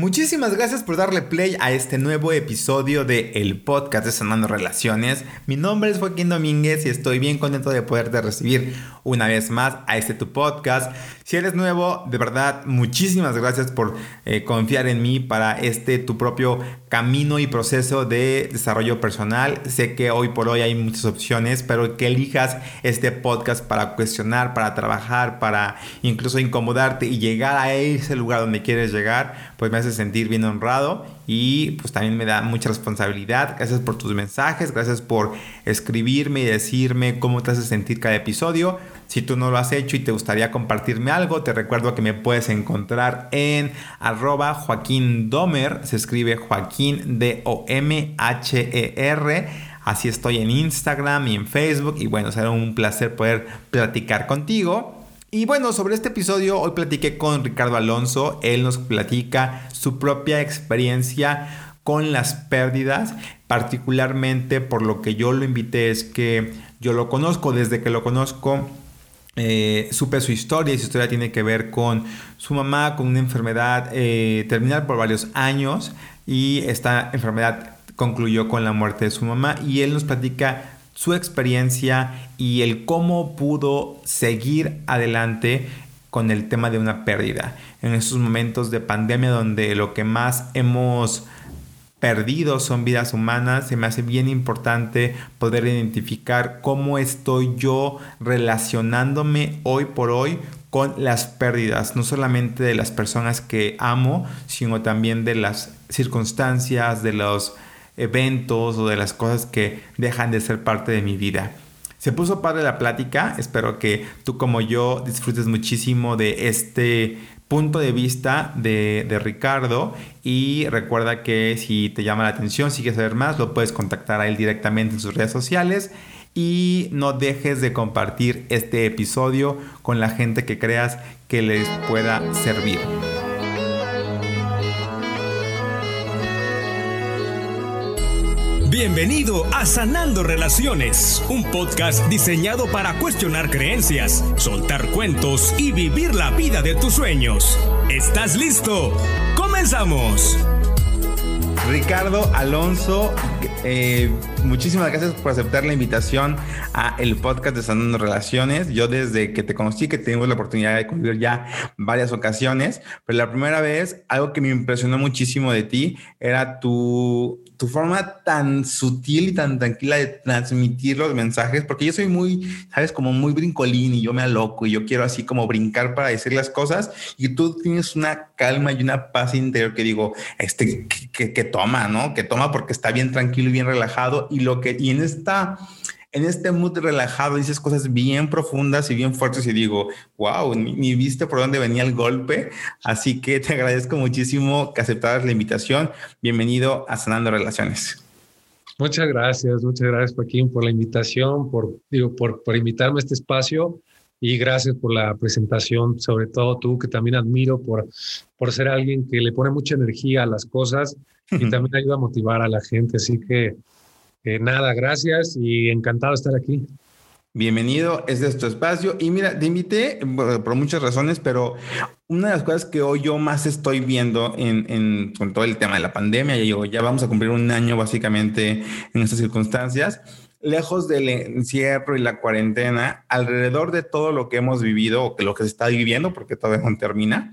Muchísimas gracias por darle play a este nuevo episodio de el podcast de Sanando Relaciones. Mi nombre es Joaquín Domínguez y estoy bien contento de poderte recibir una vez más a este tu podcast. Si eres nuevo, de verdad, muchísimas gracias por eh, confiar en mí para este tu propio camino y proceso de desarrollo personal. Sé que hoy por hoy hay muchas opciones, pero que elijas este podcast para cuestionar, para trabajar, para incluso incomodarte y llegar a ese lugar donde quieres llegar, pues me hace sentir bien honrado y pues también me da mucha responsabilidad. Gracias por tus mensajes, gracias por escribirme y decirme cómo te hace sentir cada episodio. Si tú no lo has hecho y te gustaría compartirme algo, te recuerdo que me puedes encontrar en arroba Joaquín Domer, se escribe Joaquín D-O-M-H-E-R. Así estoy en Instagram y en Facebook y bueno, será un placer poder platicar contigo. Y bueno, sobre este episodio hoy platiqué con Ricardo Alonso. Él nos platica su propia experiencia con las pérdidas, particularmente por lo que yo lo invité es que yo lo conozco, desde que lo conozco eh, supe su historia. Y su historia tiene que ver con su mamá con una enfermedad eh, terminal por varios años. Y esta enfermedad concluyó con la muerte de su mamá. Y él nos platica su experiencia y el cómo pudo seguir adelante con el tema de una pérdida. En estos momentos de pandemia donde lo que más hemos perdido son vidas humanas, se me hace bien importante poder identificar cómo estoy yo relacionándome hoy por hoy con las pérdidas, no solamente de las personas que amo, sino también de las circunstancias, de los eventos o de las cosas que dejan de ser parte de mi vida. Se puso padre la plática, espero que tú como yo disfrutes muchísimo de este punto de vista de, de, Ricardo y recuerda que si te llama la atención, si quieres saber más, lo puedes contactar a él directamente en sus redes sociales y no dejes de compartir este episodio con la gente que creas que les pueda servir. Bienvenido a Sanando Relaciones, un podcast diseñado para cuestionar creencias, soltar cuentos y vivir la vida de tus sueños. ¿Estás listo? ¡Comenzamos! Ricardo Alonso, eh, muchísimas gracias por aceptar la invitación a el podcast de Sanando Relaciones. Yo desde que te conocí, que tuvimos la oportunidad de convivir ya varias ocasiones, pero la primera vez, algo que me impresionó muchísimo de ti era tu tu forma tan sutil y tan tranquila de transmitir los mensajes, porque yo soy muy, sabes, como muy brincolín y yo me aloco y yo quiero así como brincar para decir las cosas y tú tienes una calma y una paz interior que digo, este, que, que toma, ¿no? Que toma porque está bien tranquilo y bien relajado y lo que, y en esta en este mood relajado dices cosas bien profundas y bien fuertes y digo, wow, ni, viste por dónde venía el golpe. Así que te agradezco muchísimo que aceptaras la invitación. Bienvenido a Sanando Relaciones. Muchas gracias, muchas gracias Joaquín por la invitación, por, digo, por, por invitarme a este espacio y gracias por la presentación, sobre todo tú que también admiro por, por ser alguien que le pone mucha energía a las cosas y también ayuda a motivar a la gente. Así que eh, nada, gracias y encantado de estar aquí. Bienvenido, este es tu espacio. Y mira, te invité por muchas razones, pero una de las cosas que hoy yo más estoy viendo en, en con todo el tema de la pandemia, ya, ya vamos a cumplir un año básicamente en estas circunstancias, lejos del encierro y la cuarentena, alrededor de todo lo que hemos vivido o que lo que se está viviendo, porque todavía no termina,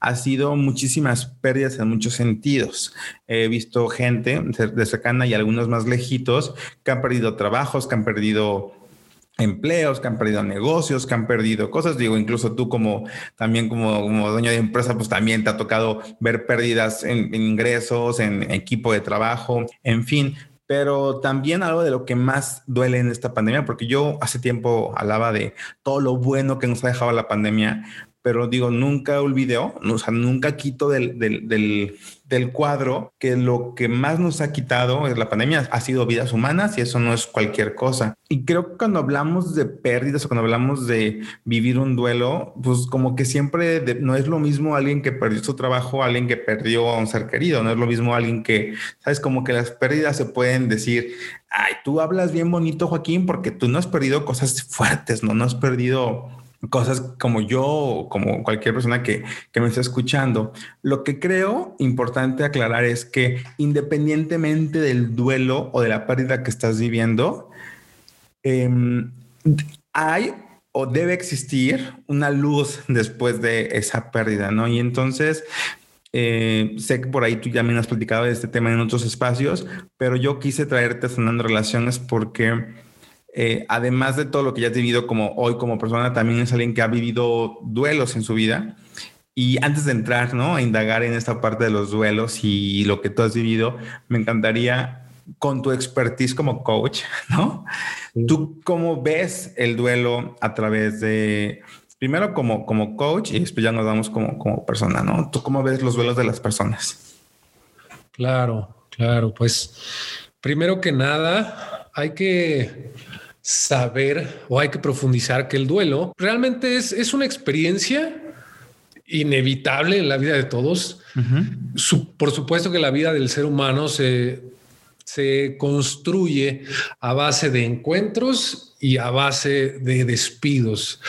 ha sido muchísimas pérdidas en muchos sentidos. He visto gente de cercana y algunos más lejitos que han perdido trabajos, que han perdido empleos, que han perdido negocios, que han perdido cosas. Digo, incluso tú como también como, dueño de empresa, pues también te ha tocado ver pérdidas en ingresos, en equipo de trabajo, en fin pero también algo de lo que más duele en esta pandemia, porque yo hace tiempo hablaba de todo lo bueno que nos ha dejado la pandemia, pero digo, nunca olvidó, o sea, nunca quito del, cuadro que lo que más nos ha quitado es la pandemia, ha sido vidas humanas y eso no es cualquier cosa. Y creo que cuando hablamos de pérdidas o cuando hablamos de vivir un duelo, pues como que siempre no es lo mismo alguien que perdió su trabajo, alguien que perdió a un ser querido, no es lo mismo alguien que, sabes, como que las pérdidas se pueden decir, ay, tú hablas bien bonito, Joaquín, porque tú no has perdido cosas fuertes, no, no has perdido cosas como yo, como cualquier persona que, que, me está escuchando. Lo que creo importante aclarar es que independientemente del duelo o de la pérdida que estás viviendo, em, hay o debe existir una luz después de esa pérdida, ¿no? Y entonces, eh, sé que por ahí tú ya me has platicado de este tema en otros espacios, pero yo quise traerte Sanando Relaciones porque eh, además de todo lo que ya has vivido como hoy como persona, también es alguien que ha vivido duelos en su vida. Y antes de entrar, ¿no? A indagar en esta parte de los duelos y lo que tú has vivido, me encantaría con tu expertise como coach, ¿no? ¿Tú cómo ves el duelo a través de, primero como, como coach y después ya nos vamos como, como persona, ¿no? ¿Tú cómo ves los duelos de las personas? Claro, claro, pues primero que nada hay que saber o hay que profundizar que el duelo realmente es, es una experiencia inevitable en la vida de todos. por supuesto que la vida del ser humano se, se construye a base de encuentros y a base de despidos.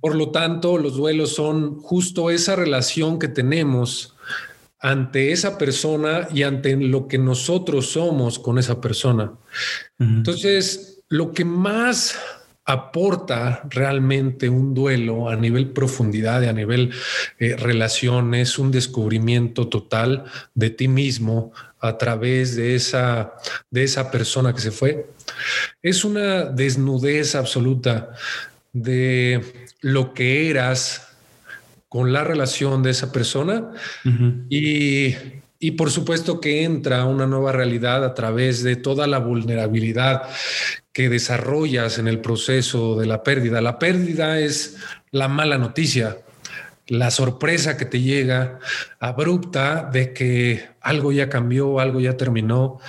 Por lo tanto, los duelos son justo esa relación que tenemos ante esa persona y ante lo que nosotros somos con esa persona. Entonces, lo que más aporta realmente un duelo a nivel profundidad y a nivel eh, relación es un descubrimiento total de ti mismo a través de esa, de esa persona que se fue. Es una desnudez absoluta de lo que eras con la relación de esa persona y y por supuesto que entra una nueva realidad a través de toda la vulnerabilidad que desarrollas en el proceso de la pérdida. La pérdida es la mala noticia, la sorpresa que te llega abrupta de que algo ya cambió, algo ya terminó,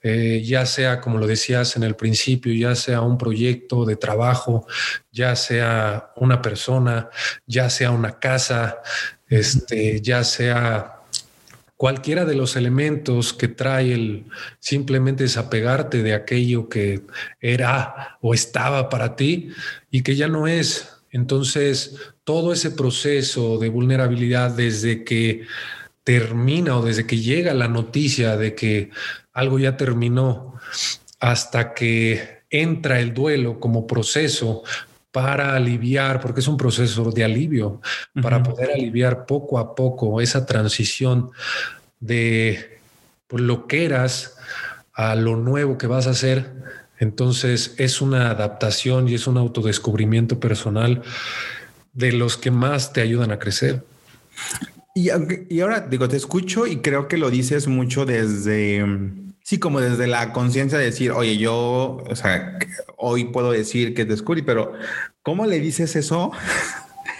eh, ya sea, como lo decías en el principio, ya sea un proyecto de trabajo, ya sea una persona, ya sea una casa, este, ya sea cualquiera de los elementos que trae el simplemente desapegarte de aquello que era o estaba para ti y que ya no es. Entonces, todo ese proceso de vulnerabilidad desde que termina o desde que llega la noticia de que algo ya terminó hasta que entra el duelo como proceso para aliviar, porque es un proceso de alivio, para poder aliviar poco a poco esa transición de pues, lo que eras a lo nuevo que vas a hacer. Entonces es una adaptación y es un autodescubrimiento personal de los que más te ayudan a crecer. Y, y ahora digo, te escucho y creo que lo dices mucho desde Sí, como desde la conciencia de decir, oye, yo, o sea, hoy puedo decir que descubrí, pero ¿cómo le dices eso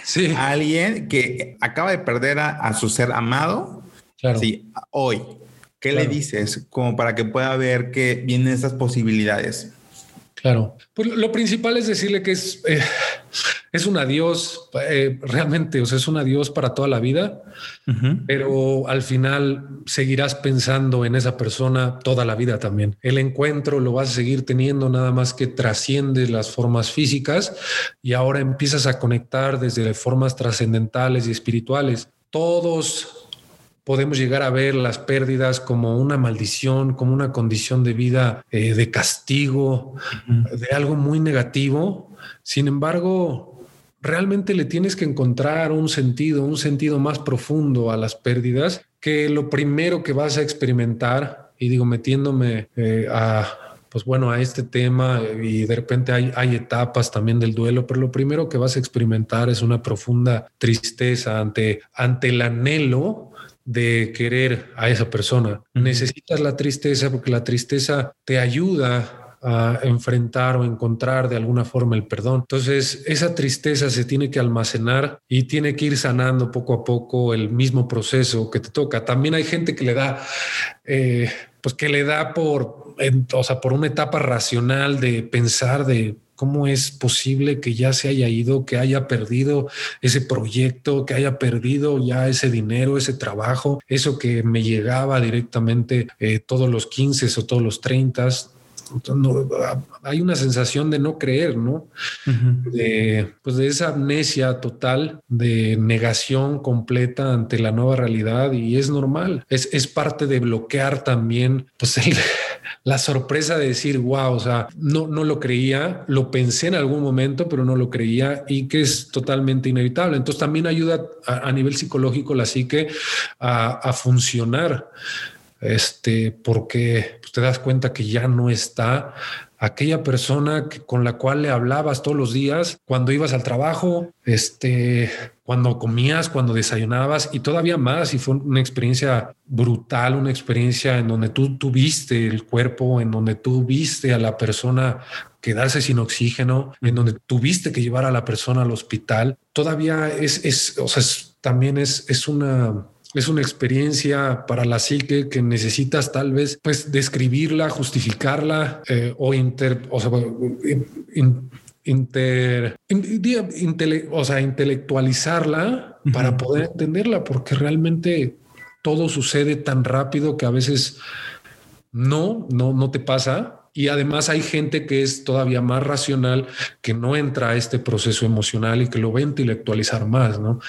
sí. a alguien que acaba de perder a, su ser amado? Claro. Sí, hoy. ¿Qué le dices como para que pueda ver que vienen esas posibilidades? Claro. Pues lo principal es decirle que es, eh, es un adiós, eh, realmente, o sea, es un adiós para toda la vida, pero al final seguirás pensando en esa persona toda la vida también. El encuentro lo vas a seguir teniendo nada más que trasciende las formas físicas y ahora empiezas a conectar desde formas trascendentales y espirituales. Todos podemos llegar a ver las pérdidas como una maldición, como una condición de vida eh, de castigo, de algo muy negativo. Sin embargo, realmente le tienes que encontrar un sentido, un sentido más profundo a las pérdidas, que lo primero que vas a experimentar, y digo, metiéndome eh, a, pues bueno, a este tema y de repente hay, hay etapas también del duelo, pero lo primero que vas a experimentar es una profunda tristeza ante, ante el anhelo de querer a esa persona. Necesitas la tristeza porque la tristeza te ayuda a enfrentar o encontrar de alguna forma el perdón. Entonces, esa tristeza se tiene que almacenar y tiene que ir sanando poco a poco el mismo proceso que te toca. También hay gente que le da, eh, pues que le da por, o sea, por una etapa racional de pensar de ¿Cómo es posible que ya se haya ido, que haya perdido ese proyecto, que haya perdido ya ese dinero, ese trabajo, eso que me llegaba directamente eh, todos los 15 o todos los 30? Hay una sensación de no creer, ¿no? de, pues de esa amnesia total, de negación completa ante la nueva realidad y es normal, es, es parte de bloquear también pues la sorpresa de decir, wow, o sea, no, no lo creía, lo pensé en algún momento, pero no lo creía y que es totalmente inevitable. Entonces también ayuda a, nivel psicológico la psique a, a funcionar este, porque te das cuenta que ya no está aquella persona con la cual le hablabas todos los días cuando ibas al trabajo, este, cuando comías, cuando desayunabas y todavía más. Y fue una experiencia brutal, una experiencia en donde tú tuviste el cuerpo, en donde tú viste a la persona quedarse sin oxígeno, en donde tuviste que llevar a la persona al hospital. Todavía es, es o sea, también es, es una es una experiencia para la psique que necesitas tal vez pues describirla, justificarla eh, o inter, o sea, inter, o sea, intelectualizarla para poder entenderla, porque realmente todo sucede tan rápido que a veces no, no, no te pasa. Y además hay gente que es todavía más racional, que no entra a este proceso emocional y que lo va a intelectualizar más, ¿no?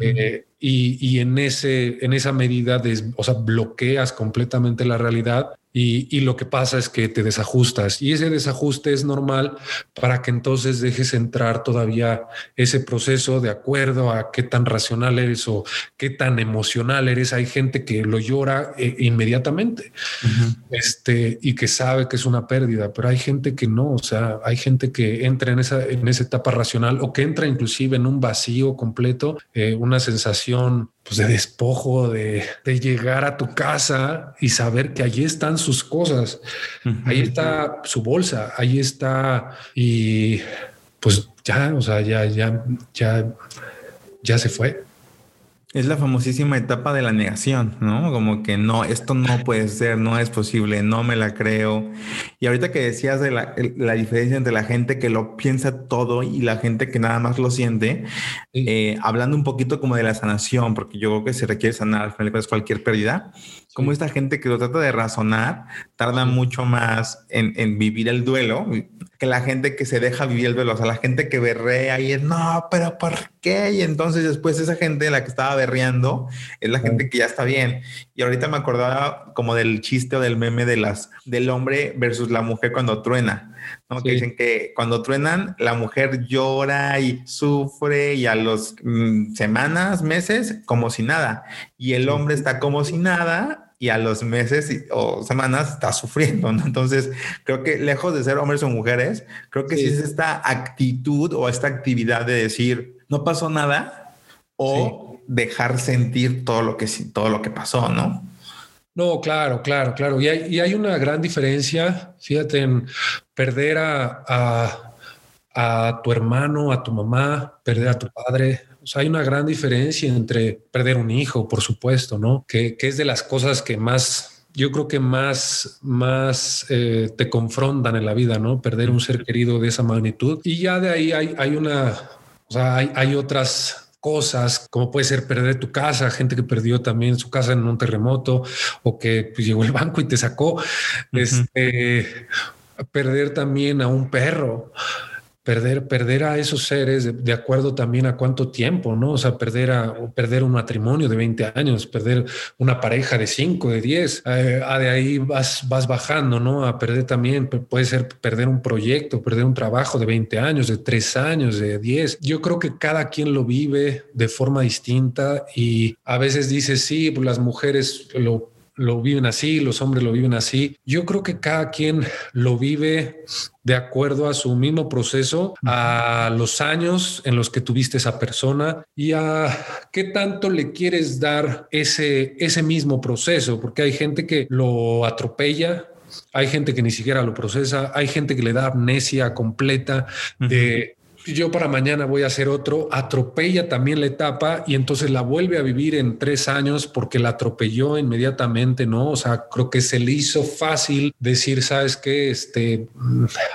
Eh, y, en, ese, en esa medida, o sea, bloqueas completamente la realidad y, lo que pasa es que te desajustas y ese desajuste es normal para que entonces dejes entrar todavía ese proceso de acuerdo a qué tan racional eres o qué tan emocional eres. Hay gente que lo llora eh, inmediatamente este, y que sabe que es una pérdida, pero hay gente que no. O sea, hay gente que entra en esa, en esa etapa racional o que entra inclusive en un vacío completo, eh, una sensación pues de despojo, de, llegar a tu casa y saber que allí están sus cosas, ahí está su bolsa, ahí está y pues ya, o sea, ya, ya, ya, ya se fue. Es la famosísima etapa de la negación, ¿no? Como que no, esto no puede ser, no es posible, no me la creo. Y ahorita que decías de la, diferencia entre la gente que lo piensa todo y la gente que nada más lo siente, eh, hablando un poquito como de la sanación, porque yo creo que se requiere sanar al final cualquier pérdida, como esta gente que lo trata de razonar tarda mucho más en, en, vivir el duelo que la gente que se deja vivir el duelo. O sea, la gente que berrea y es, no, pero ¿por qué? Y entonces después esa gente, la que estaba berreando, es la gente que ya está bien. Y ahorita me acordaba como del chiste o del meme de las, del hombre versus la mujer cuando truena. ¿no? Que dicen que cuando truenan, la mujer llora y sufre y a los mm, semanas, meses, como si nada. Y el hombre está como si nada y a los meses o semanas está sufriendo, ¿no? Entonces, creo que lejos de ser hombres o mujeres, creo que sí, es esta actitud o esta actividad de decir, no pasó nada o dejar sentir todo lo que, todo lo que pasó, ¿no? No, claro, claro, claro. Y hay, hay una gran diferencia, fíjate, en perder a, a, tu hermano, a tu mamá, perder a tu padre. O sea, hay una gran diferencia entre perder un hijo, por supuesto, ¿no? Que, que es de las cosas que más yo creo que más, más eh, te confrontan en la vida, ¿no? Perder un ser querido de esa magnitud. Y ya de ahí hay, hay una, o sea, hay, hay otras cosas, como puede ser perder tu casa, gente que perdió también su casa en un terremoto o que pues, llegó el banco y te sacó, este, perder también a un perro perder, perder a esos seres de, acuerdo también a cuánto tiempo, ¿no? O sea, perder, a, perder un matrimonio de 20 años, perder una pareja de 5, de 10, eh, de ahí vas, vas bajando, ¿no? A perder también, puede ser perder un proyecto, perder un trabajo de 20 años, de 3 años, de 10. Yo creo que cada quien lo vive de forma distinta y a veces dice, sí, pues las mujeres lo lo viven así, los hombres lo viven así. Yo creo que cada quien lo vive de acuerdo a su mismo proceso, a los años en los que tuviste esa persona y a qué tanto le quieres dar ese, ese mismo proceso, porque hay gente que lo atropella, hay gente que ni siquiera lo procesa, hay gente que le da amnesia completa de yo para mañana voy a hacer otro, atropella también la etapa y entonces la vuelve a vivir en tres años porque la atropelló inmediatamente, ¿no? O sea, creo que se le hizo fácil decir, sabes que este,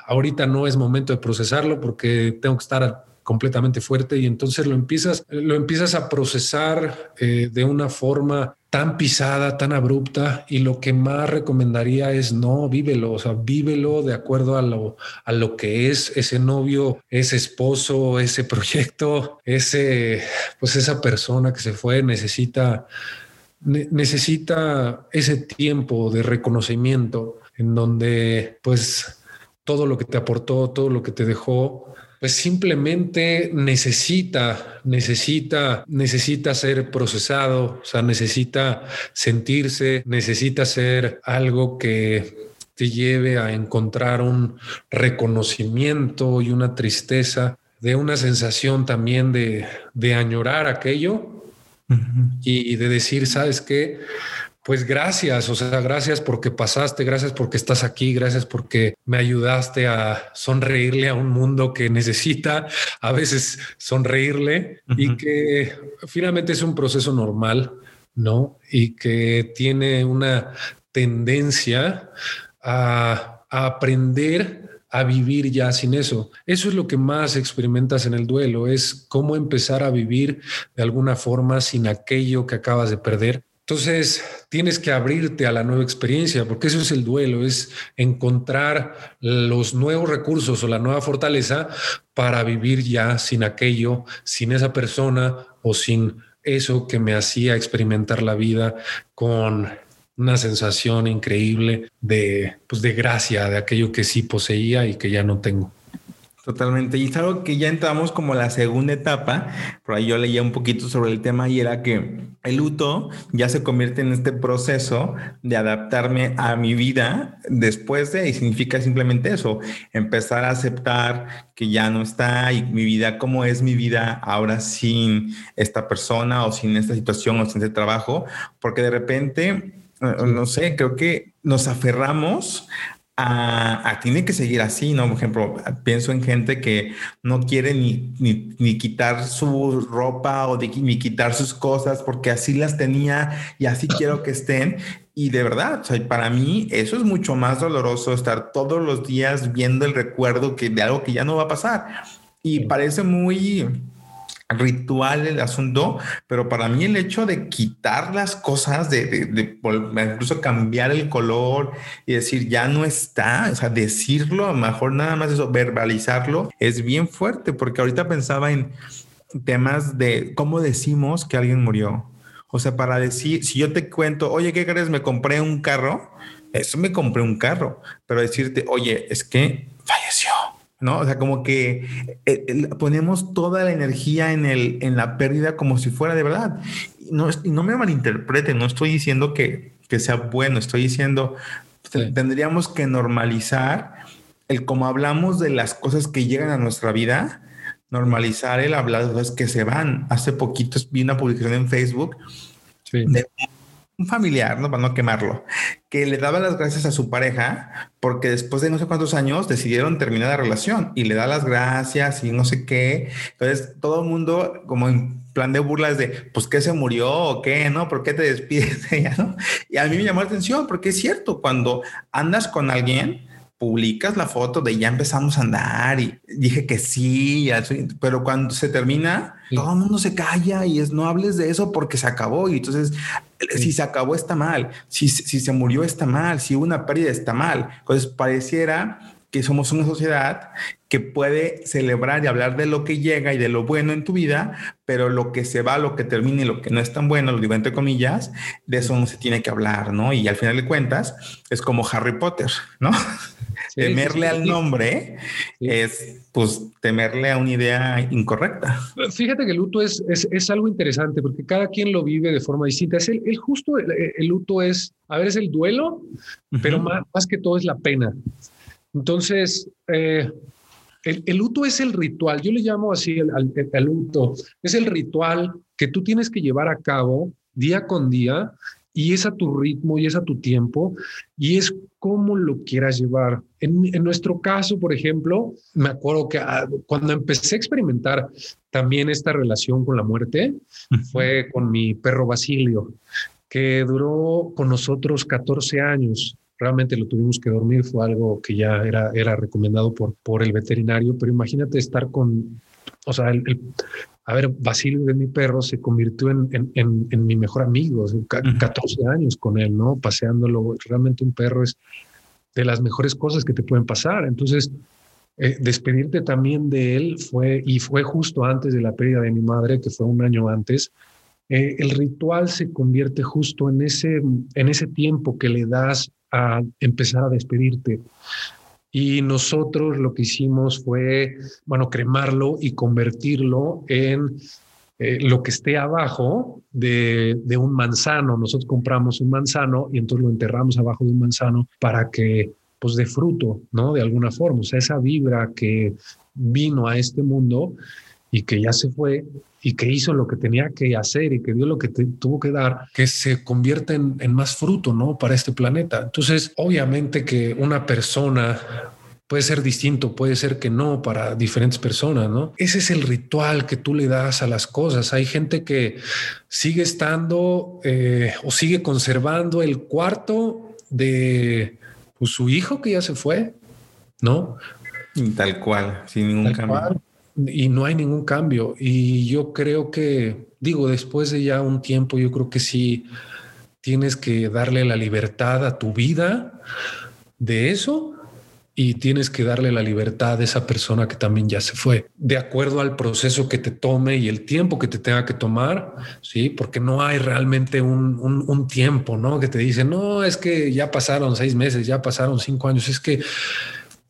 ahorita no es momento de procesarlo porque tengo que estar completamente fuerte y entonces lo empiezas, lo empiezas a procesar eh, de una forma tan pisada, tan abrupta y lo que más recomendaría es no, vívelo, o sea, vívelo de acuerdo a lo, a lo que es ese novio, ese esposo, ese proyecto, ese, pues esa persona que se fue necesita, necesita ese tiempo de reconocimiento en donde pues todo lo que te aportó, todo lo que te dejó, pues simplemente necesita, necesita, necesita ser procesado, o sea, necesita sentirse, necesita ser algo que te lleve a encontrar un reconocimiento y una tristeza, de una sensación también de, de añorar aquello y de decir, ¿sabes qué? Pues gracias, o sea, gracias porque pasaste, gracias porque estás aquí, gracias porque me ayudaste a sonreírle a un mundo que necesita a veces sonreírle y que finalmente es un proceso normal, ¿no? Y que tiene una tendencia a, a aprender a vivir ya sin eso. Eso es lo que más experimentas en el duelo, es cómo empezar a vivir de alguna forma sin aquello que acabas de perder entonces, tienes que abrirte a la nueva experiencia, porque eso es el duelo, es encontrar los nuevos recursos o la nueva fortaleza para vivir ya sin aquello, sin esa persona o sin eso que me hacía experimentar la vida con una sensación increíble de, pues de gracia, de aquello que sí poseía y que ya no tengo. Totalmente. Y es algo que ya entramos como la segunda etapa. Por ahí yo leía un poquito sobre el tema y era que el luto ya se convierte en este proceso de adaptarme a mi vida después de, y significa simplemente eso, empezar a aceptar que ya no está y mi vida, cómo es mi vida ahora sin esta persona o sin esta situación o sin este trabajo, porque de repente, eh, no sé, creo que nos aferramos a, tiene que seguir así, ¿no? Por ejemplo, pienso en gente que no quiere ni, ni, quitar su ropa o ni quitar sus cosas porque así las tenía y así quiero que estén. Y de verdad, para mí eso es mucho más doloroso estar todos los días viendo el recuerdo que, de algo que ya no va a pasar. Y parece muy ritual el asunto, pero para mí el hecho de quitar las cosas, de, de, incluso cambiar el color y decir ya no está, o sea, decirlo, a lo mejor nada más eso, verbalizarlo, es bien fuerte, porque ahorita pensaba en temas de cómo decimos que alguien murió. O sea, para decir, si yo te cuento, oye, ¿qué crees? Me compré un carro, eso me compré un carro, pero decirte, oye, es que falleció ¿no? O sea, como que eh, ponemos toda la energía en, el, en la pérdida como si fuera de verdad. No, no me malinterpreten, no estoy diciendo que, que sea bueno, estoy diciendo, tendríamos que normalizar el cómo hablamos de las cosas que llegan a nuestra vida, normalizar el hablar de cosas que se van. Hace poquito vi una publicación en Facebook de un familiar, ¿no? Para no quemarlo, que le daba las gracias a su pareja porque después de no sé cuántos años decidieron terminar la relación y le da las gracias y no sé qué. Entonces todo el mundo como en plan de burlas de, pues, ¿qué se murió o qué? ¿No? ¿Por qué te despides de ella? ¿no? Y a mí me llamó la atención porque es cierto, cuando andas con alguien, publicas la foto de ya empezamos a andar y dije que sí, pero cuando se termina, todo el mundo se calla y es no hables de eso porque se acabó. Y entonces, si se acabó está mal, si, si se murió está mal, si hubo una pérdida está mal. Entonces, pareciera que somos una sociedad que puede celebrar y hablar de lo que llega y de lo bueno en tu vida, pero lo que se va, lo que termina y lo que no es tan bueno, lo digo entre comillas, de eso no se tiene que hablar, ¿no? Y al final de cuentas es como Harry Potter, ¿no? temerle al nombre es, pues, temerle a una idea incorrecta. Fíjate que el luto es, es, algo interesante porque cada quien lo vive de forma distinta. Es el, justo, el, luto es, a ver, es el duelo, pero más, más que todo es la pena. Entonces, eh, el, luto es el ritual, yo le llamo así el, luto, es el ritual que tú tienes que llevar a cabo día con día y es a tu ritmo y es a tu tiempo y es como lo quieras llevar. En, nuestro caso, por ejemplo, me acuerdo que ah, cuando empecé a experimentar también esta relación con la muerte, fue con mi perro Basilio, que duró con nosotros 14 años realmente lo tuvimos que dormir, fue algo que ya era, era recomendado por, por el veterinario, pero imagínate estar con o sea, el, a ver, Basilio de mi perro se convirtió en, en, en, mi mejor amigo, 14 años con él, ¿no? Paseándolo. Realmente un perro es de las mejores cosas que te pueden pasar. Entonces, eh, despedirte también de él fue, y fue justo antes de la pérdida de mi madre, que fue un año antes. Eh, el ritual se convierte justo en ese, en ese tiempo que le das empezar a despedirte. Y nosotros lo que hicimos fue, bueno, cremarlo y convertirlo en eh, lo que esté abajo de, de, un manzano. Nosotros compramos un manzano y entonces lo enterramos abajo de un manzano para que, pues, de fruto, ¿no? De alguna forma. O sea, esa vibra que vino a este mundo y que ya se fue y que hizo lo que tenía que hacer y que dio lo que tuvo que dar, que se convierte en, en, más fruto, ¿no? Para este planeta. Entonces, obviamente que una persona puede ser distinto, puede ser que no para diferentes personas, ¿no? Ese es el ritual que tú le das a las cosas. Hay gente que sigue estando eh, o sigue conservando el cuarto de pues, su hijo que ya se fue, ¿no? Tal cual, sin ningún cambio y no hay ningún cambio. Y yo creo que, digo, después de ya un tiempo, yo creo que sí tienes que darle la libertad a tu vida de eso y tienes que darle la libertad a esa persona que también ya se fue, de acuerdo al proceso que te tome y el tiempo que te tenga que tomar, sí, porque no hay realmente un, un, tiempo, ¿no? Que te dice, no, es que ya pasaron seis meses, ya pasaron cinco años, es que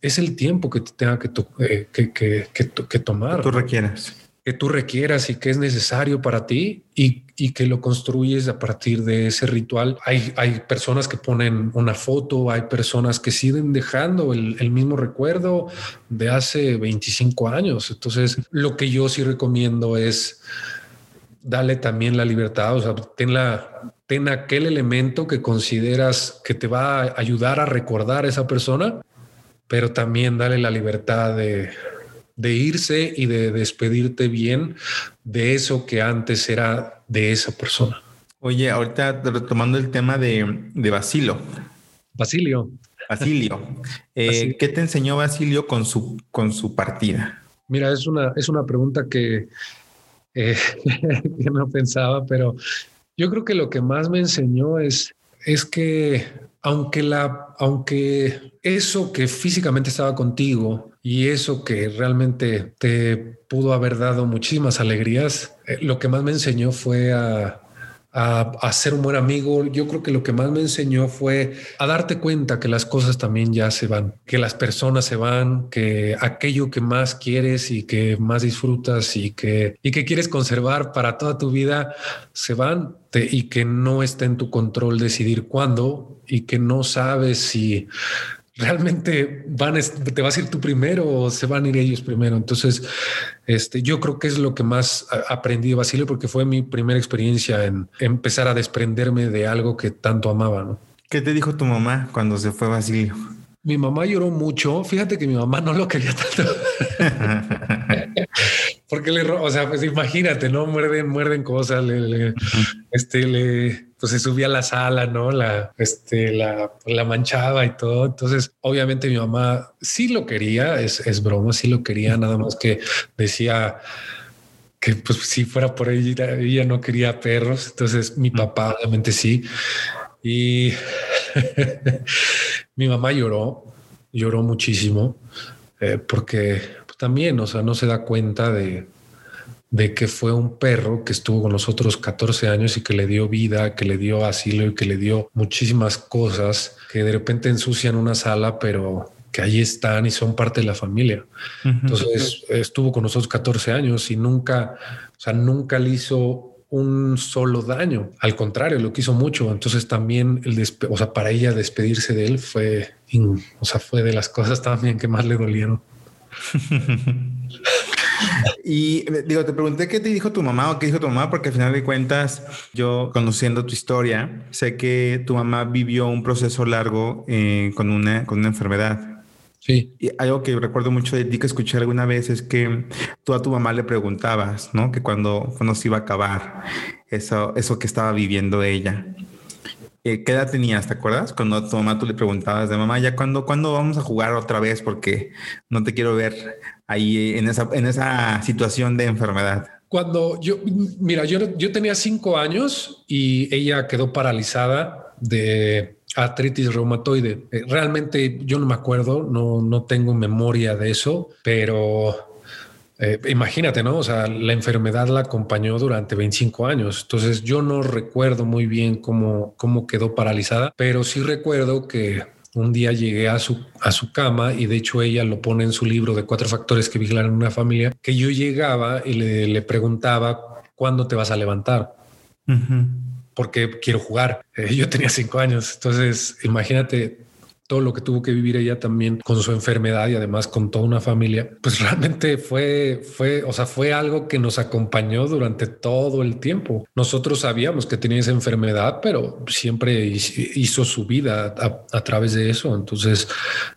es el tiempo que te tenga que, eh, que, que, que, tomar. Que tú requieras. Que tú requieras y que es necesario para ti y, y, que lo construyes a partir de ese ritual. Hay, hay personas que ponen una foto, hay personas que siguen dejando el, el mismo recuerdo de hace 25 años. Entonces, lo que yo sí recomiendo es dale también la libertad, o sea, ten, la, ten aquel elemento que consideras que te va a ayudar a recordar a esa persona pero también dale la libertad de, irse y de despedirte bien de eso que antes era de esa persona. Oye, ahorita retomando el tema de, de Basilio. Basilio. Basilio. Eh, ¿Qué te enseñó Basilio con su, con su partida? Mira, es una, es una pregunta que, eh, que no pensaba, pero yo creo que lo que más me enseñó es, es que aunque la, aunque eso que físicamente estaba contigo y eso que realmente te pudo haber dado muchísimas alegrías, eh, lo que más me enseñó fue a, a, ser un buen amigo. Yo creo que lo que más me enseñó fue a darte cuenta que las cosas también ya se van, que las personas se van, que aquello que más quieres y que más disfrutas y que, y que quieres conservar para toda tu vida se van y que no está en tu control decidir cuándo y que no sabes si realmente van, te vas a ir tú primero o se van a ir ellos primero. Entonces, este, yo creo que es lo que más aprendí de Basilio porque fue mi primera experiencia en empezar a desprenderme de algo que tanto amaba. ¿no? ¿Qué te dijo tu mamá cuando se fue Basilio? Mi mamá lloró mucho. Fíjate que mi mamá no lo quería tanto. Porque le, o sea, pues imagínate, no muerden, muerden cosas, le, este, le, pues se subía a la sala, no la, este, la, la manchaba y todo. Entonces, obviamente mi mamá sí lo quería, es, es broma, sí lo quería, nada más que decía, que pues si fuera por ella, ella no quería perros, entonces mi papá obviamente sí. Y mi mamá lloró, lloró muchísimo, eh, porque pues, también, o sea, no se da cuenta de, de que fue un perro que estuvo con nosotros 14 años y que le dio vida, que le dio asilo y que le dio muchísimas cosas que de repente ensucian una sala, pero que ahí están y son parte de la familia. Entonces estuvo con nosotros 14 años y nunca, o sea, nunca le hizo un solo daño. Al contrario, lo quiso mucho. Entonces también el o sea, para ella despedirse de él fue, o sea, fue de las cosas también que más le dolieron. y digo, te pregunté qué te dijo tu mamá o qué dijo tu mamá, porque al final de cuentas, yo conociendo tu historia, sé que tu mamá vivió un proceso largo eh, con, una, con una enfermedad. Sí. Y algo que recuerdo mucho de ti que escuché alguna vez es que tú a tu mamá le preguntabas, ¿no? Que cuando, cuando se iba a acabar eso, eso que estaba viviendo ella. Eh, ¿Qué edad tenías? ¿Te acuerdas? Cuando tu mamá tú le preguntabas de mamá, ya cuándo, cuándo vamos a jugar otra vez porque no te quiero ver ahí en esa, en esa situación de enfermedad. Cuando yo, mira, yo, yo tenía cinco años y ella quedó paralizada de artritis reumatoide. Eh, realmente yo no me acuerdo, no, no tengo memoria de eso, pero eh, imagínate, ¿no? O sea, la enfermedad la acompañó durante 25 años. Entonces yo no recuerdo muy bien cómo, cómo quedó paralizada, pero sí recuerdo que un día llegué a su, a su cama y de hecho ella lo pone en su libro de cuatro factores que vigilan una familia, que yo llegaba y le, preguntaba, ¿cuándo te vas a levantar? Porque quiero jugar. Eh, yo tenía cinco años. Entonces, imagínate todo lo que tuvo que vivir ella también con su enfermedad y además con toda una familia, pues realmente fue, fue, o sea, fue algo que nos acompañó durante todo el tiempo. Nosotros sabíamos que tenía esa enfermedad, pero siempre hizo su vida a, través de eso. Entonces,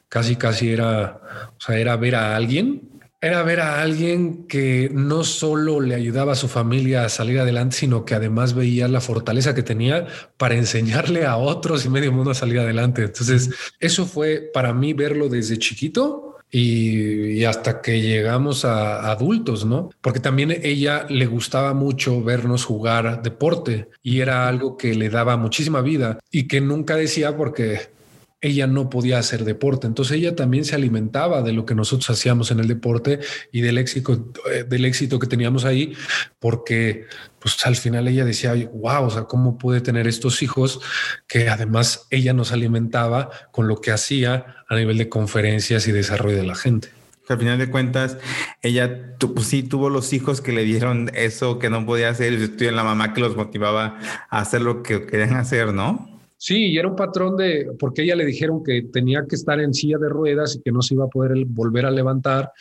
casi, casi era, o sea, era ver a alguien era ver a alguien que no solo le ayudaba a su familia a salir adelante, sino que además veía la fortaleza que tenía para enseñarle a otros y medio mundo a salir adelante. Entonces, eso fue para mí verlo desde chiquito y, hasta que llegamos a, adultos, ¿no? Porque también ella le gustaba mucho vernos jugar deporte y era algo que le daba muchísima vida y que nunca decía porque ella no podía hacer deporte. Entonces ella también se alimentaba de lo que nosotros hacíamos en el deporte y del éxito, eh, del éxito que teníamos ahí, porque pues al final ella decía, wow, o sea, ¿cómo pude tener estos hijos que además ella nos alimentaba con lo que hacía a nivel de conferencias y desarrollo de la gente? Al final de cuentas, ella pues sí tuvo los hijos que le dieron eso que no podía hacer y la mamá que los motivaba a hacer lo que querían hacer, ¿no? Sí, y era un patrón de, porque ella le dijeron que tenía que estar en silla de ruedas y que no se iba a poder volver a levantar.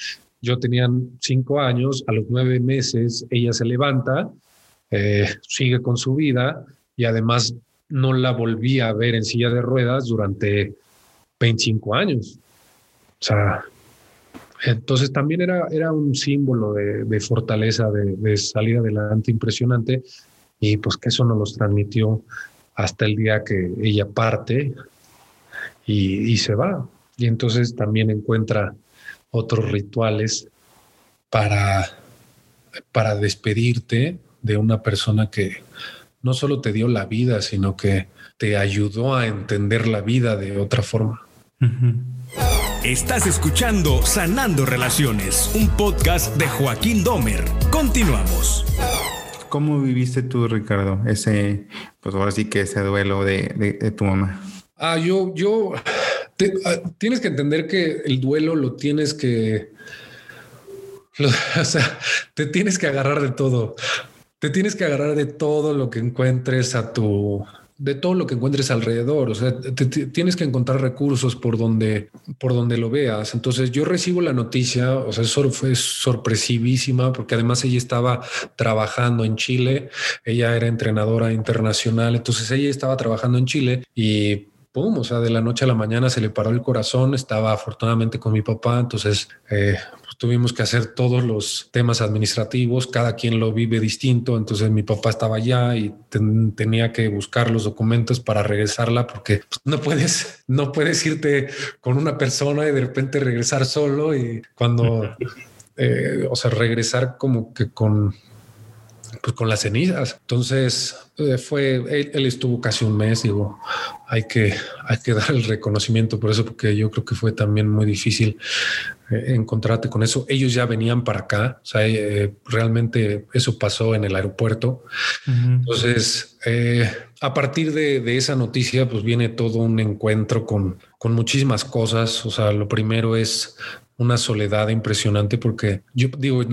Yo tenía cinco años, a los nueve meses ella se levanta, eh, sigue con su vida y además no la volví a ver en silla de ruedas durante 25 años. O sea, entonces también era, era un símbolo de, fortaleza, de, de, salir adelante impresionante y pues que eso nos los transmitió hasta el día que ella parte y, se va. Y entonces también encuentra otros rituales para, para despedirte de una persona que no solo te dio la vida, sino que te ayudó a entender la vida de otra forma. Estás escuchando Sanando Relaciones, un podcast de Joaquín Domer. Continuamos. ¿Cómo viviste tú, Ricardo, ese, pues ahora sí que ese duelo de, tu mamá? Ah, yo, yo, ah, tienes que entender que el duelo lo tienes que, o sea, te tienes que agarrar de todo. Te tienes que agarrar de todo lo que encuentres a tu, de todo lo que encuentres alrededor. O sea, tienes que encontrar recursos por donde, por donde lo veas. Entonces yo recibo la noticia, o sea, eso fue sorpresivísima porque además ella estaba trabajando en Chile, ella era entrenadora internacional, entonces ella estaba trabajando en Chile y o sea, de la noche a la mañana se le paró el corazón, estaba afortunadamente con mi papá, entonces eh, tuvimos que hacer todos los temas administrativos, cada quien lo vive distinto, entonces mi papá estaba allá y tenía que buscar los documentos para regresarla porque pues, no puedes, no puedes irte con una persona y de repente regresar solo y cuando, eh, o sea, regresar como que con pues con las cenizas. Entonces eh, fue, él, estuvo casi un mes, digo, hay que, hay que dar el reconocimiento por eso, porque yo creo que fue también muy difícil eh, encontrarte con eso. Ellos ya venían para acá, o sea, eh, realmente eso pasó en el aeropuerto. Entonces, a partir de, de, esa noticia, pues viene todo un encuentro con, con muchísimas cosas. O sea, lo primero es una soledad impresionante porque yo digo,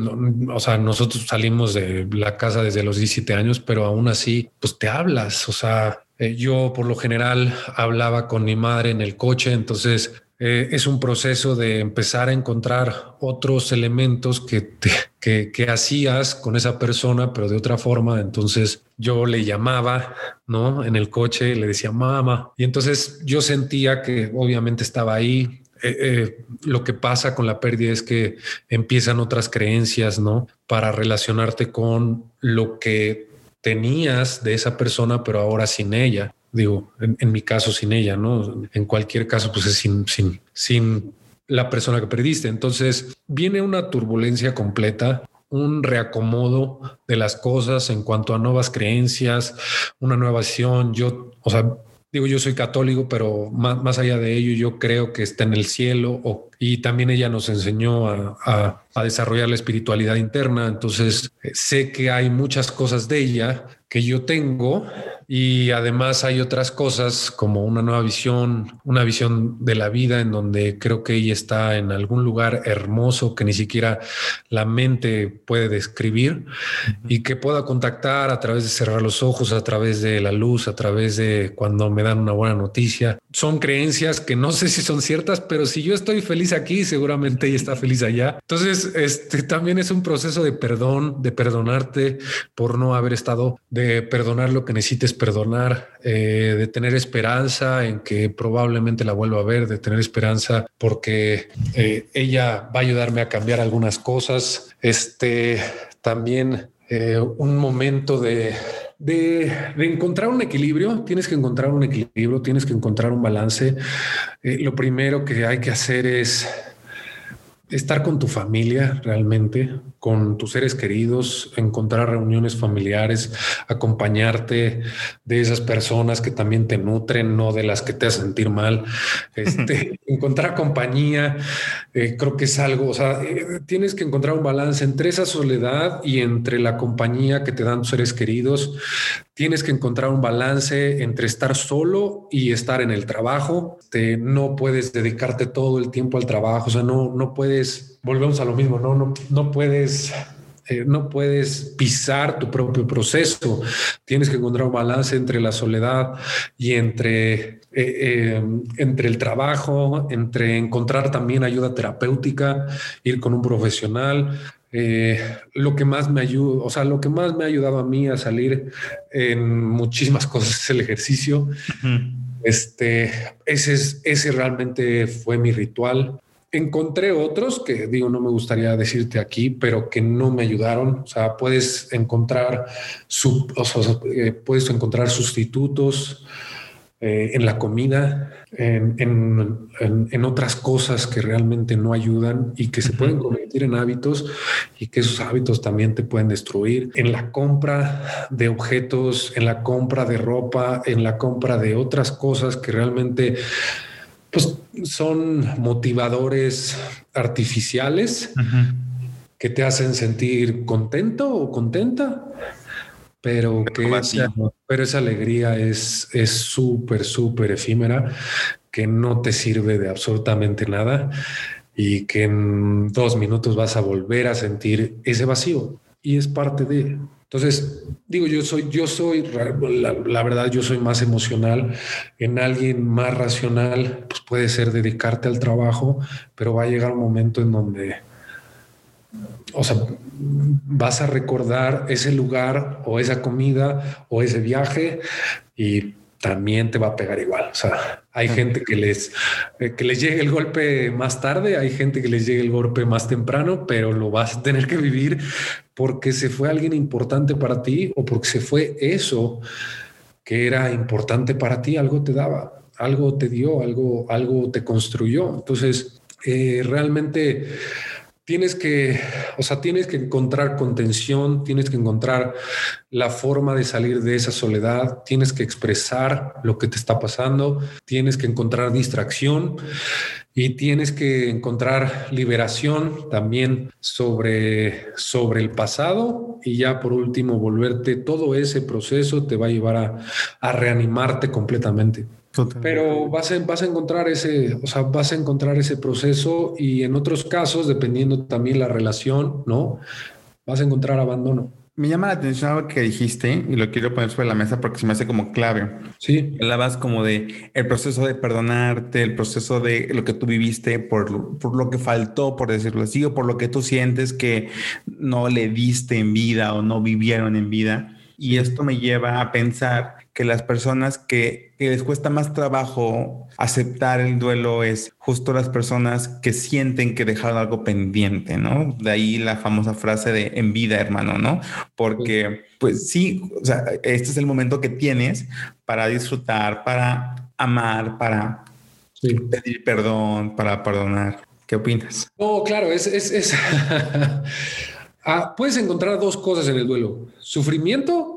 o sea, nosotros salimos de la casa desde los 17 años, pero aún así, pues te hablas, o sea, eh, yo por lo general hablaba con mi madre en el coche, entonces eh, es un proceso de empezar a encontrar otros elementos que, que, que, hacías con esa persona, pero de otra forma. Entonces yo le llamaba, ¿no? En el coche, le decía mamá. Y entonces yo sentía que obviamente estaba ahí, eh, eh, lo que pasa con la pérdida es que empiezan otras creencias, ¿no? Para relacionarte con lo que tenías de esa persona, pero ahora sin ella. digo, en, mi caso sin ella, ¿no? En cualquier caso, pues es sin, sin, sin la persona que perdiste. Entonces viene una turbulencia completa, un reacomodo de las cosas en cuanto a nuevas creencias, una nueva visión. Yo, o sea, digo, yo soy católico, pero más, allá de ello, yo creo que está en el cielo o, y también ella nos enseñó a, a, a desarrollar la espiritualidad interna. Entonces eh, sé que hay muchas cosas de ella que yo tengo y además hay otras cosas como una nueva visión, una visión de la vida en donde creo que ella está en algún lugar hermoso que ni siquiera la mente puede describir y que pueda contactar a través de cerrar los ojos, a través de la luz, a través de cuando me dan una buena noticia. Son creencias que no sé si son ciertas, pero si yo estoy feliz aquí, seguramente ella está feliz allá. Entonces, este también es un proceso de perdón, de perdonarte por no haber estado, de perdonar lo que necesites perdonar, eh, de tener esperanza en que probablemente la vuelva a ver, de tener esperanza porque eh, ella va a ayudarme a cambiar algunas cosas. Este también eh, un momento de, de, encontrar un equilibrio. Tienes que encontrar un equilibrio, tienes que encontrar un balance. lo primero que hay que hacer es estar con tu familia realmente, con tus seres queridos, encontrar reuniones familiares, acompañarte de esas personas que también te nutren, no de las que te hacen sentir mal, este, encontrar compañía, eh, creo que es algo, o sea, eh, tienes que encontrar un balance entre esa soledad y entre la compañía que te dan tus seres queridos, tienes que encontrar un balance entre estar solo y estar en el trabajo, no puedes dedicarte todo el tiempo al trabajo, o sea, no, no puedes, volvemos a lo mismo, no, no, no puedes eh, no puedes pisar tu propio proceso. Tienes que encontrar un balance entre la soledad y entre, eh, eh, entre el trabajo, entre encontrar también ayuda terapéutica, ir con un profesional. lo que más me ayuda, o sea, lo que más me ha ayudado a mí a salir en muchísimas cosas es el ejercicio. Este, ese, es, ese realmente fue mi ritual encontré otros que digo, no me gustaría decirte aquí, pero que no me ayudaron. O sea, puedes encontrar, eh, puedes encontrar sustitutos eh, en la comida, en, en, otras cosas que realmente no ayudan y que se pueden convertir en hábitos y que esos hábitos también te pueden destruir. En la compra de objetos, en la compra de ropa, en la compra de otras cosas que realmente pues son motivadores artificiales que te hacen sentir contento o contenta, pero que esa, pero esa alegría es súper, súper efímera, que no te sirve de absolutamente nada y que en dos minutos vas a volver a sentir ese vacío y es parte de entonces, digo, yo soy, yo soy, la, verdad, yo soy más emocional. En alguien más racional, pues puede ser dedicarte al trabajo, pero va a llegar un momento en donde, o sea, vas a recordar ese lugar o esa comida o ese viaje y también te va a pegar igual. O sea, hay gente que les, eh, que les llegue el golpe más tarde, hay gente que les llegue el golpe más temprano, pero lo vas a tener que vivir porque se fue alguien importante para ti o porque se fue eso que era importante para ti, algo te daba, algo te dio, algo, algo te construyó. Entonces, eh, realmente tienes que, o sea, tienes que encontrar contención, tienes que encontrar la forma de salir de esa soledad, tienes que expresar lo que te está pasando, tienes que encontrar distracción y tienes que encontrar liberación también sobre, sobre el pasado y ya por último volverte, todo ese proceso te va a llevar a, a reanimarte completamente. Pero vas a, vas a encontrar ese, o sea, vas a encontrar ese proceso y en otros casos, dependiendo también la relación, ¿no? Vas a encontrar abandono. Me llama la atención algo que dijiste y lo quiero poner sobre la mesa porque se me hace como clave. Sí. Hablabas como de el proceso de perdonarte, el proceso de lo que tú viviste por, por lo que faltó, por decirlo así, o por lo que tú sientes que no le diste en vida o no vivieron en vida. Y esto me lleva a pensar que las personas que, les cuesta más trabajo aceptar el duelo es justo las personas que sienten que dejaron algo pendiente, ¿no? De ahí la famosa frase de en vida, hermano, ¿no? Porque, pues sí, o sea, este es el momento que tienes para disfrutar, para amar, para pedir perdón, para perdonar. ¿Qué opinas? No, claro, es, es, ah, puedes encontrar dos cosas en el duelo, sufrimiento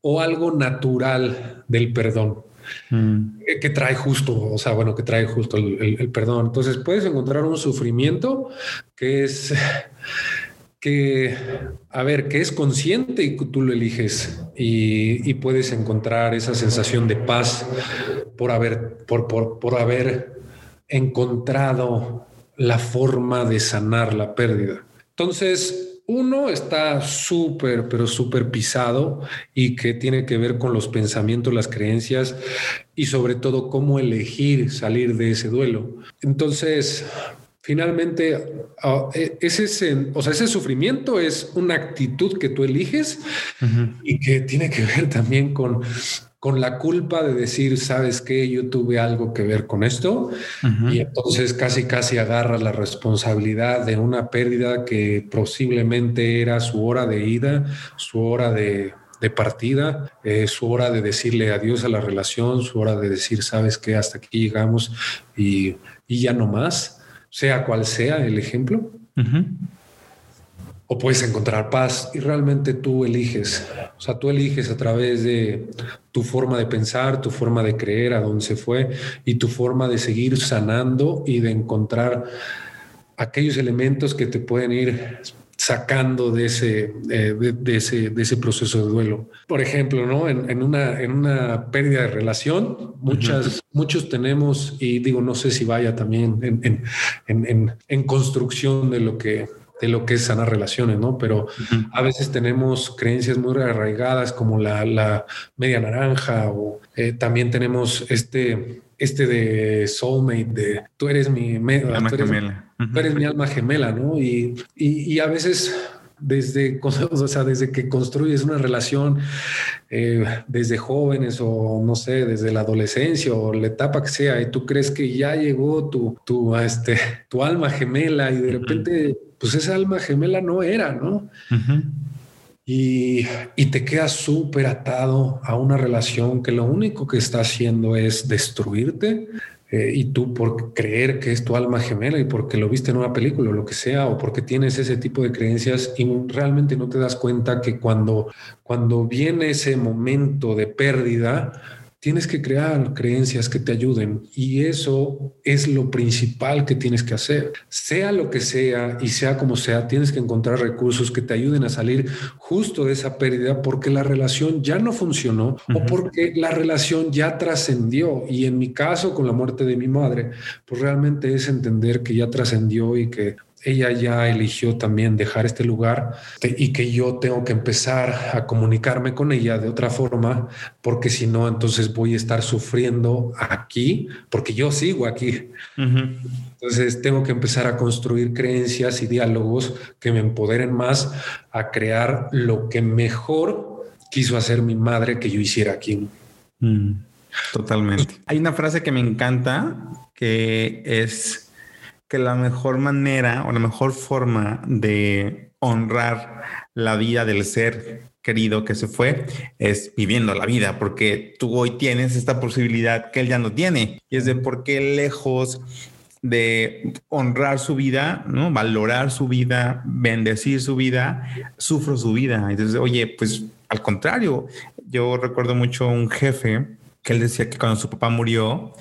o algo natural del perdón. Mm. Que, trae justo, o sea, bueno, que trae justo el, perdón. Entonces puedes encontrar un sufrimiento que es que, a ver, que es consciente y tú lo eliges y, puedes encontrar esa sensación de paz por haber, por, por, por haber encontrado la forma de sanar la pérdida. Entonces, uno está súper, pero súper pisado y que tiene que ver con los pensamientos, las creencias y sobre todo cómo elegir salir de ese duelo. Entonces, finalmente, ah, e, ese, o sea, ese sufrimiento es una actitud que tú eliges y que tiene que ver también con con la culpa de decir, sabes que yo tuve algo que ver con esto. Y entonces casi casi agarra la responsabilidad de una pérdida que posiblemente era su hora de ida, su hora de, partida, eh, su hora de decirle adiós a la relación, su hora de decir, sabes que hasta aquí llegamos y, ya no más, sea cual sea el ejemplo o puedes encontrar paz y realmente tú eliges. O sea, tú eliges a través de tu forma de pensar, tu forma de creer, a dónde se fue y tu forma de seguir sanando y de encontrar aquellos elementos que te pueden ir sacando de ese, eh, de, ese, de ese proceso de duelo. Por ejemplo, ¿no? en, una, en una pérdida de relación, muchas, muchos tenemos, y digo, no sé si vaya también en, en, en construcción de lo que de lo que es sanar relaciones, ¿no? Pero a veces tenemos creencias muy arraigadas como la, media naranja o eh, también tenemos este, este de soulmate, de tú eres mi alma gemela. Tú eres mi alma gemela, ¿no? Y, y, a veces desde, o sea, desde que construyes una relación eh, desde jóvenes o no sé, desde la adolescencia o la etapa que sea, y tú crees que ya llegó tu, tu, este, tu alma gemela y de repente pues esa alma gemela no era, ¿no? y, te quedas súper atado a una relación que lo único que está haciendo es destruirte. Eh, y tú por creer que es tu alma gemela y porque lo viste en una película o lo que sea, o porque tienes ese tipo de creencias y realmente no te das cuenta que cuando, cuando viene ese momento de pérdida, Tienes que crear creencias que te ayuden y eso es lo principal que tienes que hacer. Sea lo que sea y sea como sea, tienes que encontrar recursos que te ayuden a salir justo de esa pérdida porque la relación ya no funcionó o porque la relación ya trascendió. Y en mi caso, con la muerte de mi madre, pues realmente es entender que ya trascendió y que ella ya eligió también dejar este lugar y que yo tengo que empezar a comunicarme con ella de otra forma, porque si no, entonces voy a estar sufriendo aquí, porque yo sigo aquí. Entonces tengo que empezar a construir creencias y diálogos que me empoderen más a crear lo que mejor quiso hacer mi madre que yo hiciera aquí. Mm, totalmente. Hay una frase que me encanta que es que la mejor manera o la mejor forma de honrar la vida del ser querido que se fue es viviendo la vida, porque tú hoy tienes esta posibilidad que él ya no tiene. Y es de por qué lejos de honrar su vida, ¿no? Valorar su vida, bendecir su vida, sufro su vida. Entonces, oye, pues al contrario, yo recuerdo mucho un jefe que él decía que cuando su papá murió,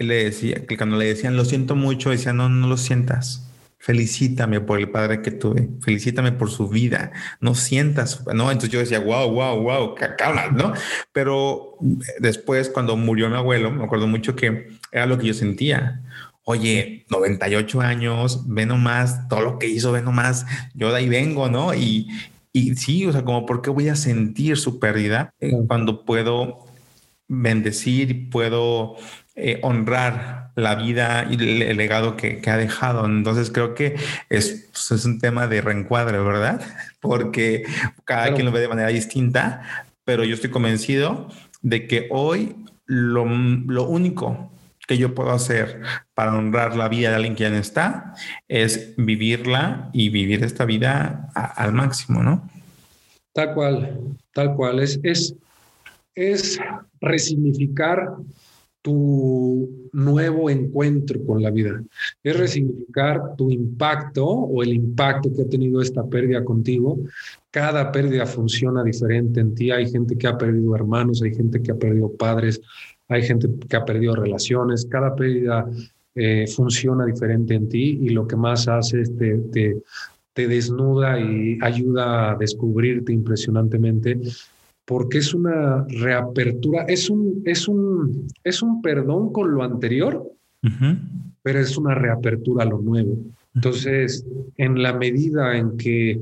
él le decía, que cuando le decían lo siento mucho, decía no, no lo sientas. Felicítame por el padre que tuve, felicítame por su vida, no sientas, ¿no? Entonces yo decía, wow, wow, wow, calma, ¿no? Pero después, cuando murió mi abuelo, me acuerdo mucho que era lo que yo sentía. Oye, 98 años, ve nomás todo lo que hizo, ve nomás, yo de ahí vengo, ¿no? Y, y sí, o sea, como, ¿por qué voy a sentir su pérdida cuando puedo bendecir y puedo eh, honrar la vida y el, legado que, ha dejado. Entonces creo que es, pues, es un tema de reencuadre, ¿verdad? Porque cada quien lo ve de manera distinta, pero yo estoy convencido de que hoy lo, lo único que yo puedo hacer para honrar la vida de alguien que ya no está es vivirla y vivir esta vida al máximo, ¿no? Tal cual, tal cual. Es, es, es resignificar tu nuevo encuentro con la vida. Es resignificar tu impacto o el impacto que ha tenido esta pérdida contigo. Cada pérdida funciona diferente en ti. Hay gente que ha perdido hermanos, hay gente que ha perdido padres, hay gente que ha perdido relaciones, cada pérdida eh, funciona diferente en ti y lo que más hace es te, te, desnuda y ayuda a descubrirte impresionantemente porque es una reapertura, es un, es un, es un perdón con lo anterior, pero es una reapertura a lo nuevo. Entonces, en la medida en que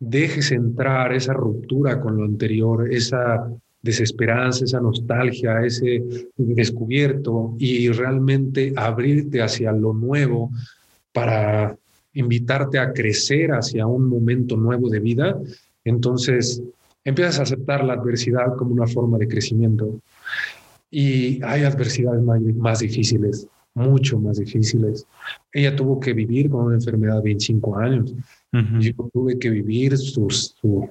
dejes entrar esa ruptura con lo anterior, esa desesperanza, esa nostalgia, ese descubierto y realmente abrirte hacia lo nuevo para invitarte a crecer hacia un momento nuevo de vida, entonces empiezas a aceptar la adversidad como una forma de crecimiento. Y hay adversidades más, difíciles, mucho más difíciles. Ella tuvo que vivir con una enfermedad de 25 años. Yo tuve que vivir su, su,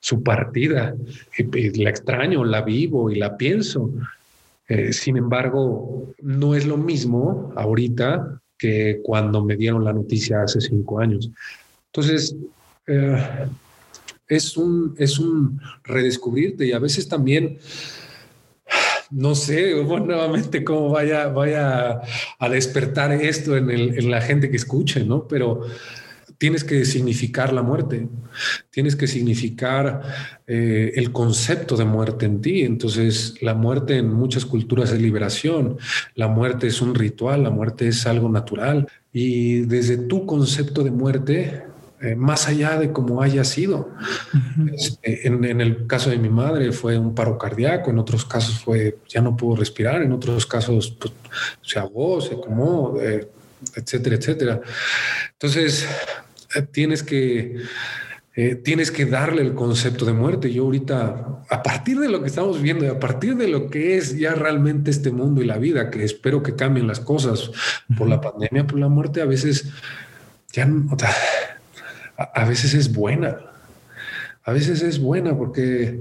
su partida. La extraño, la vivo y la pienso. Eh, sin embargo, no es lo mismo ahorita que cuando me dieron la noticia hace cinco años. Entonces, eh, es, un, es un redescubrirte y a veces también, no sé nuevamente cómo vaya, vaya a despertar esto en, en la gente que escuche, ¿no? Pero tienes que significar la muerte, tienes que significar eh, el concepto de muerte en ti. Entonces, la muerte en muchas culturas es liberación, la muerte es un ritual, la muerte es algo natural. Y desde tu concepto de muerte, eh, más allá de cómo haya sido. Este, en, el caso de mi madre fue un paro cardíaco, en otros casos fue ya no pudo respirar, en otros casos pues, se ahogó, se comó, eh, etcétera, etcétera. Entonces, eh, tienes que, eh, tienes que darle el concepto de muerte. Yo ahorita, a partir de lo que estamos viendo, a partir de lo que es ya realmente este mundo y la vida, que espero que cambien las cosas por la pandemia, por la muerte, a veces ya a veces es buena. A veces es buena porque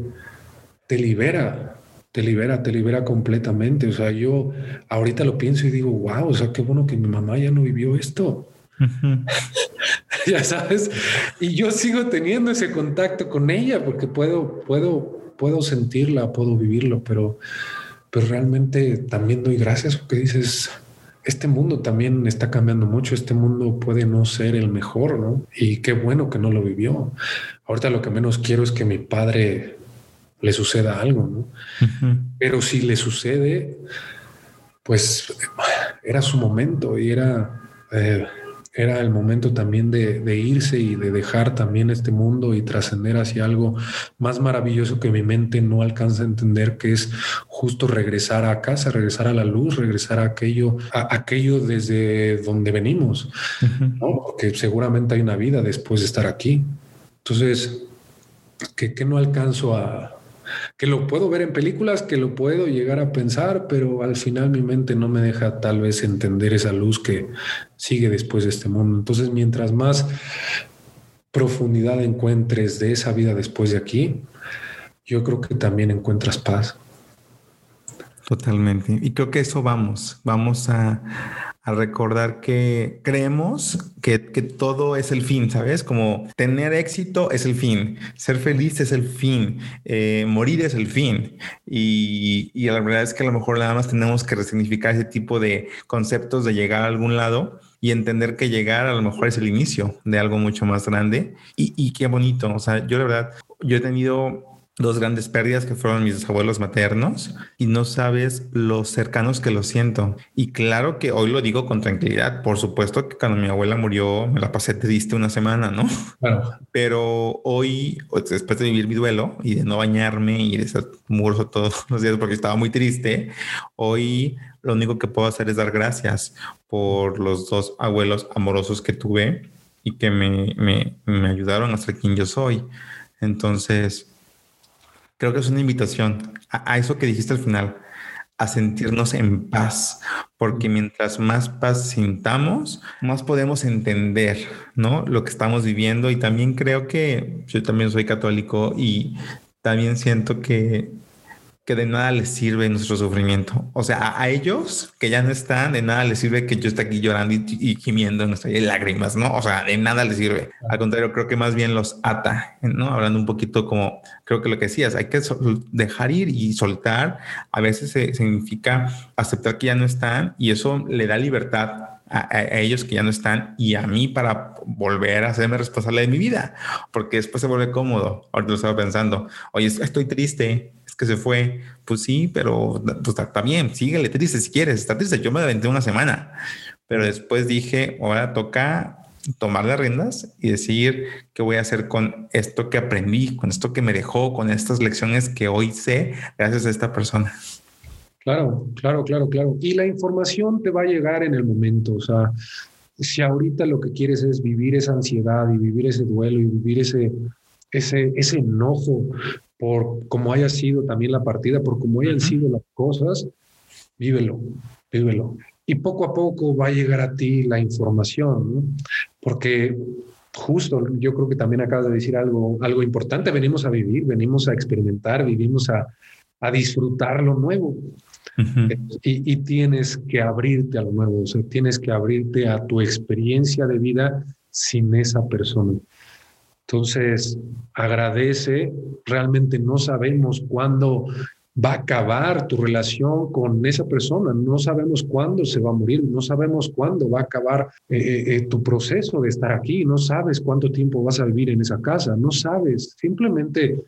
te libera, te libera, te libera completamente. O sea, yo ahorita lo pienso y digo, wow, o sea, qué bueno que mi mamá ya no vivió esto. ya sabes, y yo sigo teniendo ese contacto con ella porque puedo, puedo, puedo sentirla, puedo vivirlo, pero, pero realmente también doy gracias porque dices, este mundo también está cambiando mucho, este mundo puede no ser el mejor, ¿no? Y qué bueno que no lo vivió. Ahorita lo que menos quiero es que mi padre le suceda algo, ¿no? Pero si le sucede, pues era su momento y era... Eh, era el momento también de, irse y de dejar también este mundo y trascender hacia algo más maravilloso que mi mente no alcanza a entender, que es justo regresar a casa, regresar a la luz, regresar a aquello, a aquello desde donde venimos, porque seguramente hay una vida después de estar aquí. Entonces, que, que no alcanzo a, que lo puedo ver en películas, que lo puedo llegar a pensar, pero al final mi mente no me deja tal vez entender esa luz que sigue después de este mundo. Entonces, mientras más profundidad encuentres de esa vida después de aquí, yo creo que también encuentras paz. Totalmente. Y creo que eso vamos, vamos a, a recordar que creemos que, todo es el fin, ¿sabes? Como tener éxito es el fin, ser feliz es el fin, eh, morir es el fin. Y, y, la verdad es que a lo mejor nada más tenemos que resignificar ese tipo de conceptos de llegar a algún lado y entender que llegar a lo mejor es el inicio de algo mucho más grande. Y, y qué bonito, o sea, yo la verdad, yo he tenido dos grandes pérdidas que fueron mis abuelos maternos y no sabes lo cercanos que lo siento. Y claro que hoy lo digo con tranquilidad. Por supuesto que cuando mi abuela murió me la pasé triste una semana, ¿no? Pero hoy, después de vivir mi duelo y de no bañarme y de estar muerto todos los días porque estaba muy triste, hoy lo único que puedo hacer es dar gracias por los dos abuelos amorosos que tuve y que me, me, me ayudaron a ser quien yo soy. Entonces, creo que es una invitación a, eso que dijiste al final, a sentirnos en paz, porque mientras más paz sintamos, más podemos entender, ¿no? Lo que estamos viviendo y también creo que yo también soy católico y también siento que que de nada les sirve nuestro sufrimiento. O sea, a, ellos que ya no están, de nada les sirve que yo esté aquí llorando y, gimiendo en lágrimas, ¿no? O sea, de nada les sirve. Al contrario, creo que más bien los ata, ¿no? Hablando un poquito como, creo que lo que decías, hay que dejar ir y soltar. A veces significa aceptar que ya no están y eso le da libertad a, ellos que ya no están y a mí para volver a hacerme responsable de mi vida, porque después se vuelve cómodo. Ahorita lo estaba pensando, oye, estoy triste, que se fue. Pues sí, pero pues, está bien, síguele triste si quieres, está triste. Yo me aventé una semana, pero después dije, ahora toca tomar las riendas y decir qué voy a hacer con esto que aprendí, con esto que me dejó, con estas lecciones que hoy sé gracias a esta persona. Claro, claro, claro, claro. Y la información te va a llegar en el momento. O sea, si ahorita lo que quieres es vivir esa ansiedad y vivir ese duelo y vivir ese, ese, ese enojo por cómo haya sido también la partida, por cómo hayan sido las cosas, vívelo, vívelo. Y poco a poco va a llegar a ti la información, porque justo yo creo que también acabas de decir algo, algo importante, venimos a vivir, venimos a experimentar, vivimos a, a disfrutar lo nuevo. Y, tienes que abrirte a lo nuevo, o sea, tienes que abrirte a tu experiencia de vida sin esa persona. Entonces, agradece, realmente no sabemos cuándo va a acabar tu relación con esa persona, no sabemos cuándo se va a morir, no sabemos cuándo va a acabar eh, eh, eh, tu proceso de estar aquí, no sabes cuánto tiempo vas a vivir en esa casa, no sabes, simplemente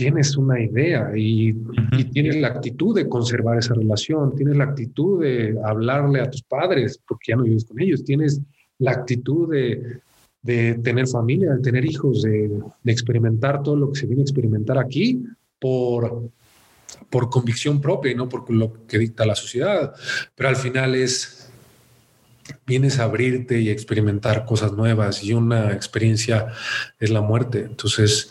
tienes una idea y, y, tienes la actitud de conservar esa relación, tienes la actitud de hablarle a tus padres porque ya no vives con ellos, tienes la actitud de de tener familia, de tener hijos, de, experimentar todo lo que se viene a experimentar aquí por, por convicción propia y no por lo que dicta la sociedad. Pero al final es, vienes a abrirte y experimentar cosas nuevas y una experiencia es la muerte. Entonces,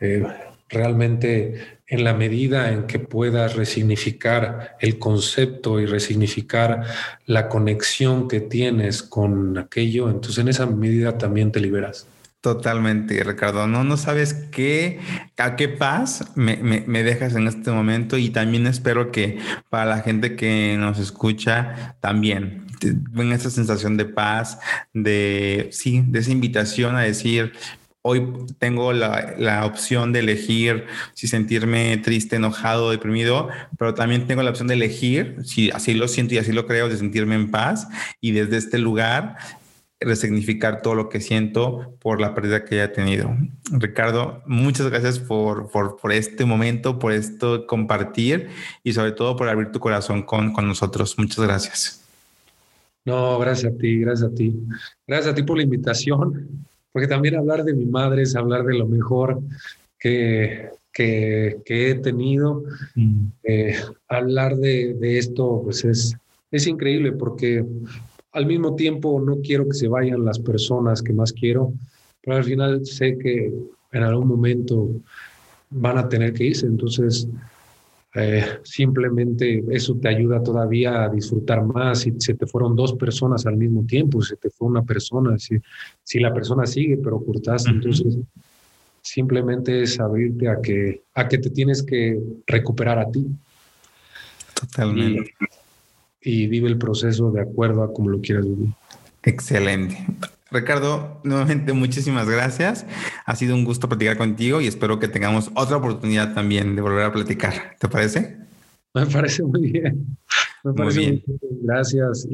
eh, realmente en la medida en que puedas resignificar el concepto y resignificar la conexión que tienes con aquello, entonces en esa medida también te liberas. Totalmente, Ricardo. No, no sabes qué, a qué paz me, me, dejas en este momento y también espero que para la gente que nos escucha también venga esa sensación de paz, de sí, de esa invitación a decir, Hoy tengo la, opción de elegir si sentirme triste, enojado, deprimido, pero también tengo la opción de elegir, si así lo siento y así lo creo, de sentirme en paz y desde este lugar resignificar todo lo que siento por la pérdida que haya tenido. Ricardo, muchas gracias por, por, este momento, por esto compartir y sobre todo por abrir tu corazón con, con nosotros. Muchas gracias. No, gracias a ti, gracias a ti. Gracias a ti por la invitación porque también hablar de mi madre es hablar de lo mejor que, que, he tenido. Mm. Eh, hablar de, de, esto, pues es, es increíble porque al mismo tiempo no quiero que se vayan las personas que más quiero, pero al final sé que en algún momento van a tener que irse. Entonces, eh, simplemente eso te ayuda todavía a disfrutar más. Si se te fueron dos personas al mismo tiempo, si te fue una persona, si, si la persona sigue, pero cortaste, entonces simplemente es abrirte a que, a que te tienes que recuperar a ti. Totalmente. Y, y vive el proceso de acuerdo a como lo quieras vivir. Excelente. Ricardo, nuevamente muchísimas gracias. Ha sido un gusto platicar contigo y espero que tengamos otra oportunidad también de volver a platicar. ¿Te parece? Me parece muy bien. Me parece muy bien. Gracias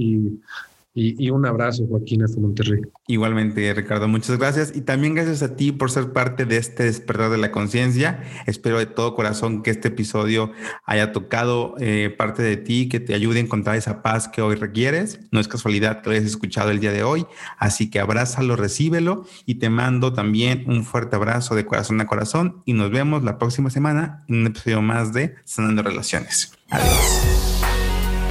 y un abrazo, Joaquín, hasta Monterrey. Igualmente, Ricardo, muchas gracias. Y también gracias a ti por ser parte de este despertar de la conciencia. Espero de todo corazón que este episodio haya tocado eh, parte de ti, que te ayude a encontrar esa paz que hoy requieres. No es casualidad que lo hayas escuchado el día de hoy. Así que abrázalo, recíbelo y te mando también un fuerte abrazo de corazón a corazón. Y nos vemos la próxima semana en un episodio más de Sanando Relaciones. Adiós.